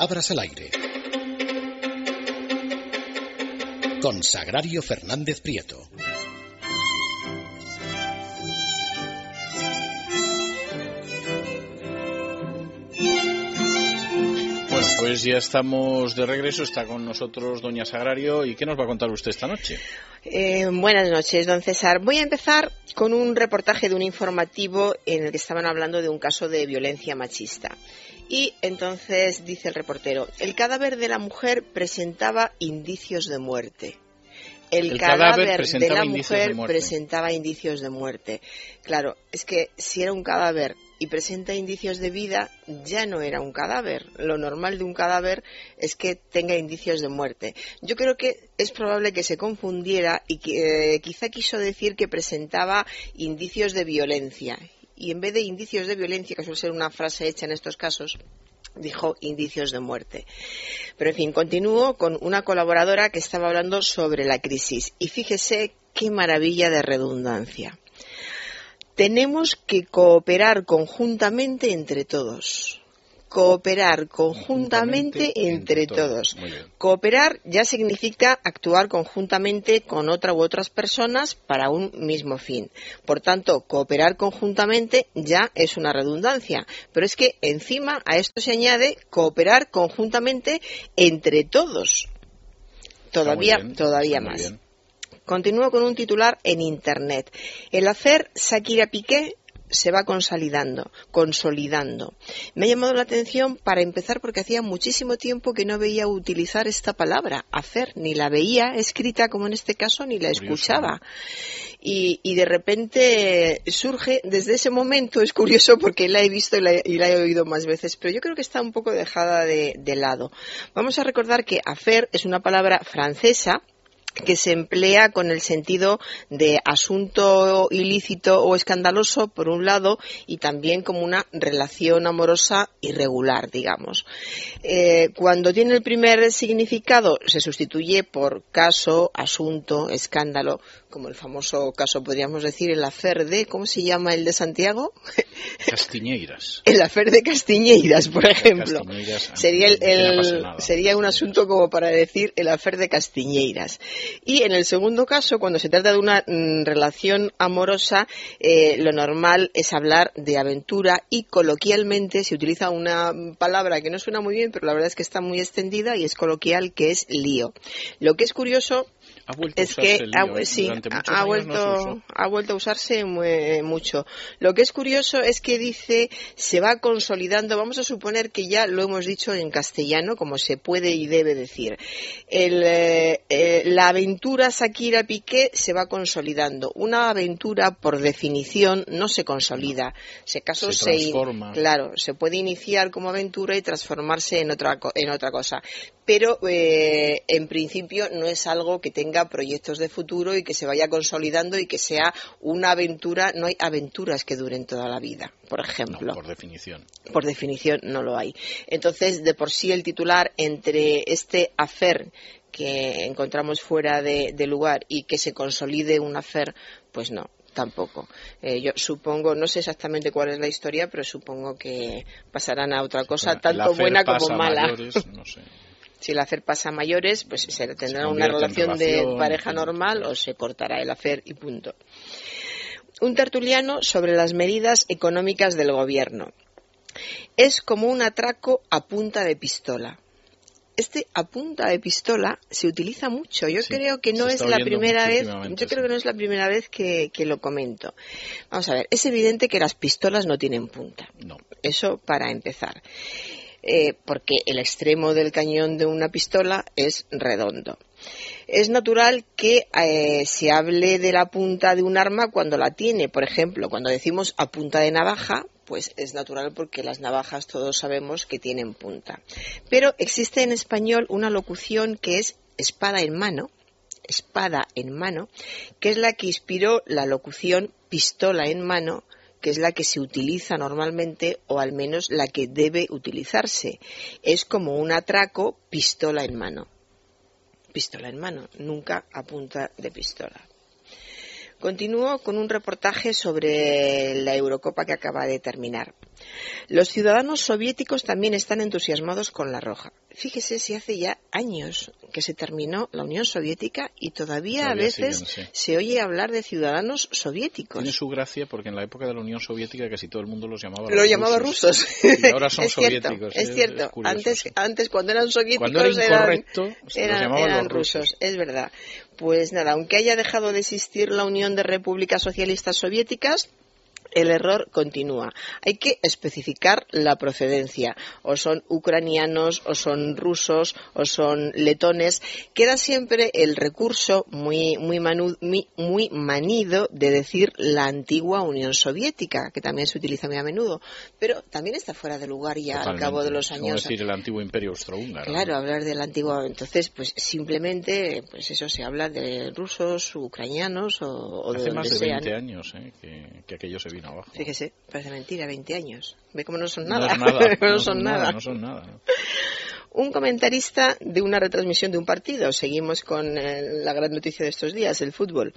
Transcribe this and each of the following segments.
Palabras al aire. Con Sagrario Fernández Prieto. Bueno, pues ya estamos de regreso. Está con nosotros Doña Sagrario. ¿Y qué nos va a contar usted esta noche? Eh, buenas noches, don César. Voy a empezar con un reportaje de un informativo en el que estaban hablando de un caso de violencia machista. Y entonces dice el reportero, el cadáver de la mujer presentaba indicios de muerte. El, El cadáver, cadáver de la de mujer presentaba indicios de muerte. Claro, es que si era un cadáver y presenta indicios de vida, ya no era un cadáver. Lo normal de un cadáver es que tenga indicios de muerte. Yo creo que es probable que se confundiera y que eh, quizá quiso decir que presentaba indicios de violencia. Y en vez de indicios de violencia, que suele ser una frase hecha en estos casos, dijo indicios de muerte. Pero en fin, continúo con una colaboradora que estaba hablando sobre la crisis. Y fíjese qué maravilla de redundancia. Tenemos que cooperar conjuntamente entre todos. Cooperar conjuntamente entre todos. Cooperar ya significa actuar conjuntamente con otra u otras personas para un mismo fin. Por tanto, cooperar conjuntamente ya es una redundancia. Pero es que encima a esto se añade cooperar conjuntamente entre todos. Todavía, bien, todavía más. Continúo con un titular en Internet. El hacer Shakira Piqué se va consolidando, consolidando. Me ha llamado la atención para empezar porque hacía muchísimo tiempo que no veía utilizar esta palabra, hacer, ni la veía escrita como en este caso, ni la escuchaba. Y, y de repente surge, desde ese momento, es curioso porque la he visto y la, y la he oído más veces, pero yo creo que está un poco dejada de, de lado. Vamos a recordar que hacer es una palabra francesa que se emplea con el sentido de asunto ilícito o escandaloso, por un lado, y también como una relación amorosa irregular, digamos. Eh, cuando tiene el primer significado, se sustituye por caso, asunto, escándalo, como el famoso caso, podríamos decir, el afer de, ¿cómo se llama el de Santiago? Castiñeiras. El afer de Castiñeiras, por ejemplo. Castiñeiras, Sería, el- sería un asunto como para decir el afer de Castiñeiras. Y en el segundo caso, cuando se trata de una mm, relación amorosa, eh, lo normal es hablar de aventura y coloquialmente se utiliza una mm, palabra que no suena muy bien, pero la verdad es que está muy extendida y es coloquial, que es lío. Lo que es curioso Ha vuelto a es usarse que el ha, lío, ¿eh? sí, ha- vuelto, no se ha vuelto a usarse mu- mucho. Lo que es curioso es que dice se va consolidando, vamos a suponer que ya lo hemos dicho en castellano, como se puede y debe decir. El, eh, eh, la aventura Shakira Piqué se va consolidando. Una aventura, por definición, no se consolida. Si acaso Se transforma. claro, se puede iniciar como aventura y transformarse en otra, en otra cosa. Pero eh, en principio no es algo que tenga proyectos de futuro y que se vaya consolidando y que sea una aventura. No hay aventuras que duren toda la vida, por ejemplo No, por definición. por definición no lo hay. Entonces, de por sí el titular entre este hacer que encontramos fuera de, de lugar y que se consolide un hacer, pues no, tampoco. Eh, yo supongo, no sé exactamente cuál es la historia, pero supongo que pasarán a otra cosa, tanto buena como mala. mayores, no sé. Si el hacer pasa a mayores, pues se tendrá una relación de pareja normal o se cortará el hacer y punto. Un tertuliano sobre las medidas económicas del gobierno. Es como un atraco a punta de pistola. Este a punta de pistola se utiliza mucho. Yo Sí, creo que no es la primera vez. Yo creo que no es la primera vez que, que lo comento. Vamos a ver. Es evidente que las pistolas no tienen punta. No. Eso para empezar. Eh, porque el extremo del cañón de una pistola es redondo. Es natural que eh, se hable de la punta de un arma cuando la tiene. Por ejemplo, cuando decimos a punta de navaja, pues es natural porque las navajas todos sabemos que tienen punta. Pero existe en español una locución que es espada en mano, espada en mano, que es la que inspiró la locución pistola en mano, que es la que se utiliza normalmente o al menos la que debe utilizarse. Es como un atraco pistola en mano. Pistola en mano, nunca a punta de pistola. Continúo con un reportaje sobre la Eurocopa que acaba de terminar. Los ciudadanos soviéticos también están entusiasmados con la roja. Fíjese si hace ya años que se terminó la Unión Soviética y todavía, a veces se oye hablar de ciudadanos soviéticos. Tiene su gracia porque en la época de la Unión Soviética casi todo el mundo los llamaba Lo llamaba rusos. Y ahora son es soviéticos. Cierto, es, cierto. antes, antes, cuando eran soviéticos, cuando era incorrecto, eran, eran, rusos. Es verdad. Pues nada, aunque haya dejado de existir la Unión de Repúblicas Socialistas Soviéticas, el error continúa. Hay que especificar la procedencia. O son ucranianos, o son rusos, o son letones. Queda siempre el recurso muy, muy, muy, manido de decir la antigua Unión Soviética, que también se utiliza muy a menudo. Pero también está fuera de lugar ya al cabo de los años. Es decir, el antiguo imperio austrohúngaro. Claro, hablar del antiguo. Entonces, pues simplemente, pues eso se habla de rusos, ucranianos o, de Hace más de 20 años ¿eh? que, que aquello se vino Fíjese, parece mentira, 20 años. Ve cómo no son nada. No, son, nada. No son nada. Un comentarista de una retransmisión de un partido, seguimos con eh, la gran noticia de estos días, el fútbol,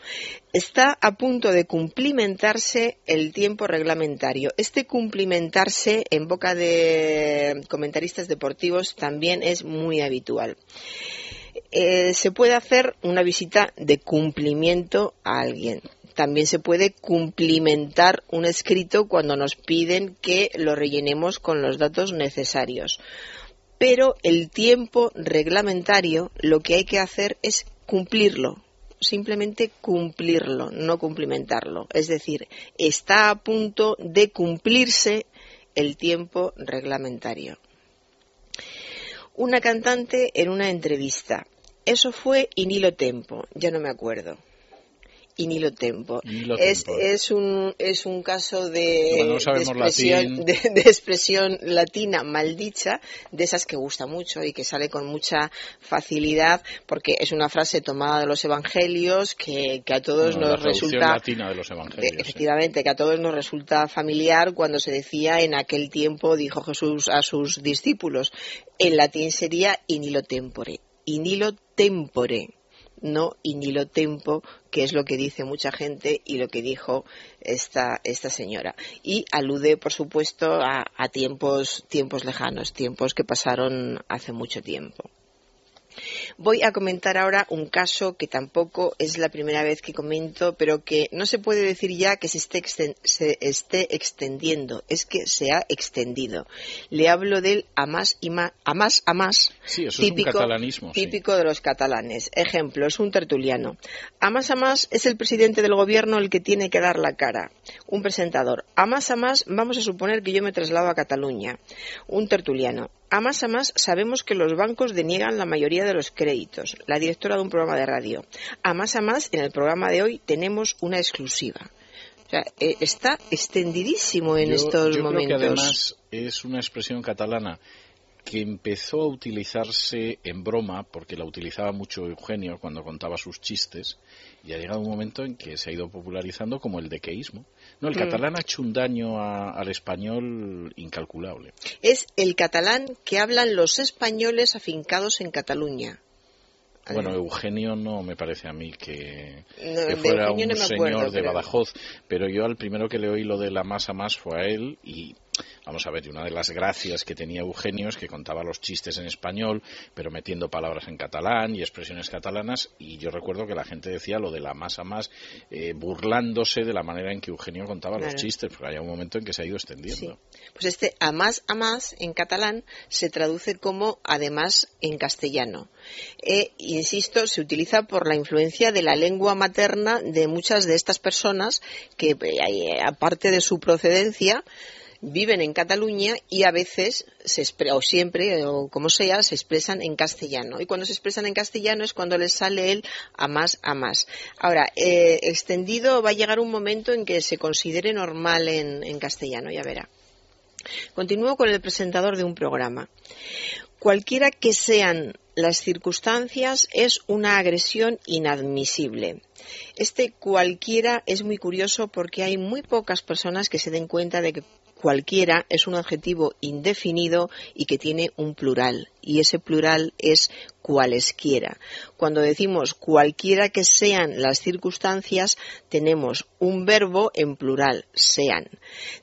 está a punto de cumplimentarse el tiempo reglamentario. Este cumplimentarse en boca de comentaristas deportivos también es muy habitual. Eh, se puede hacer una visita de cumplimiento a alguien también se puede cumplimentar un escrito cuando nos piden que lo rellenemos con los datos necesarios. Pero el tiempo reglamentario lo que hay que hacer es cumplirlo, simplemente cumplirlo, no cumplimentarlo. Es decir, está a punto de cumplirse el tiempo reglamentario. Una cantante en una entrevista. Eso fue Inilo Tempo, ya no me acuerdo y ni lo tempo. Es, es, un, es un caso de, expresión, de, expresión, latina maldicha, de esas que gusta mucho y que sale con mucha facilidad, porque es una frase tomada de los evangelios que, que a todos nos resulta. latina de los evangelios. Efectivamente, que a todos nos resulta familiar cuando se decía en aquel tiempo, dijo Jesús a sus discípulos. En latín sería inilo tempore. Inilo tempore no inilo tempo, que es lo que dice mucha gente y lo que dijo esta, esta señora. Y alude, por supuesto, a, a tiempos, tiempos lejanos, tiempos que pasaron hace mucho tiempo. Voy a comentar ahora un caso que tampoco es la primera vez que comento, pero que no se puede decir ya que se esté, extendiendo, es que se ha extendido. Le hablo del a más y más, a más, a más, típico, típico de los catalanes. Ejemplo, es un tertuliano. A más a más es el presidente del gobierno el que tiene que dar la cara. Un presentador. A más a más vamos a suponer que yo me traslado a Cataluña. Un tertuliano. A más a más sabemos que los bancos deniegan la mayoría de los créditos. La directora de un programa de radio. A más a más, en el programa de hoy tenemos una exclusiva. O sea, eh, está extendidísimo en estos yo momentos. Creo que además es una expresión catalana que empezó a utilizarse en broma, porque la utilizaba mucho Eugenio cuando contaba sus chistes, y ha llegado un momento en que se ha ido popularizando como el dequeísmo. No, el mm. catalán ha hecho un daño al español incalculable. Es el catalán que hablan los españoles afincados en Cataluña. Bueno, Eugenio no me parece a mí que, fuera un señor de Badajoz, pero yo al primero que le oí lo de la masa más fue a él y Vamos a ver, y una de las gracias que tenía Eugenio es que contaba los chistes en español, pero metiendo palabras en catalán y expresiones catalanas, y yo recuerdo que la gente decía lo de la más a más, eh, burlándose de la manera en que Eugenio contaba los chistes, porque hay un momento en que se ha ido extendiendo. Pues este a más a más en catalán se traduce como además en castellano. E, insisto, se utiliza por la influencia de la lengua materna de muchas de estas personas que, eh, aparte de su procedencia, viven en Cataluña y a veces, se, o siempre, o como sea, se expresan en castellano. Y cuando se expresan en castellano es cuando les sale el a más a más. Ahora, eh, extendido va a llegar un momento en que se considere normal en, en castellano, ya verá. Continúo con el presentador de un programa. Cualquiera que sean las circunstancias es una agresión inadmisible. Este cualquiera es muy curioso porque hay muy pocas personas que se den cuenta de que cualquiera es un adjetivo indefinido y que tiene un plural. Y ese plural es cualesquiera. Cuando decimos cualquiera que sean las circunstancias, tenemos un verbo en plural, sean.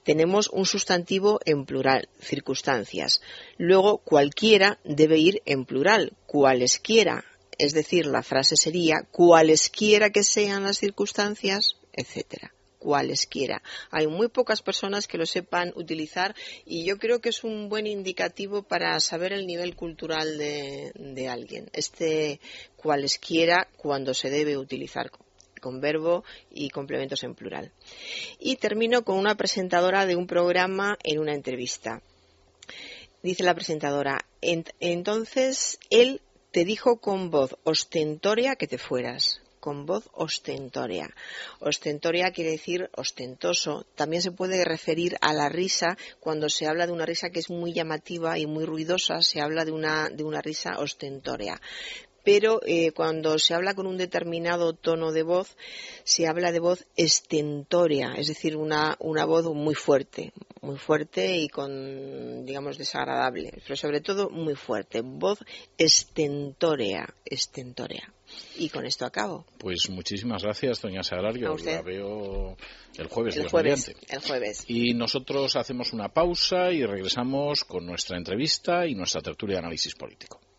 Tenemos un sustantivo en plural, circunstancias. Luego, cualquiera debe ir en plural, cualesquiera. Es decir, la frase sería cualesquiera que sean las circunstancias, etcétera cualesquiera. Hay muy pocas personas que lo sepan utilizar y yo creo que es un buen indicativo para saber el nivel cultural de, alguien. Este cualesquiera cuando se debe utilizar con verbo y complementos en plural. Y termino con una presentadora de un programa en una entrevista. Dice la presentadora, entonces él te dijo con voz ostentoria que te fueras con voz ostentoria. Ostentoria quiere decir ostentoso. También se puede referir a la risa cuando se habla de una risa que es muy llamativa y muy ruidosa, se habla de una, de una risa ostentoria pero eh, cuando se habla con un determinado tono de voz, se habla de voz estentoria, es decir, una, una voz muy fuerte, muy fuerte y con, digamos, desagradable, pero sobre todo muy fuerte, voz estentoria, estentoria. Y con esto acabo. Pues muchísimas gracias, doña Sagrario. La veo el jueves. El jueves, el jueves. Y nosotros hacemos una pausa y regresamos con nuestra entrevista y nuestra tertulia de análisis político.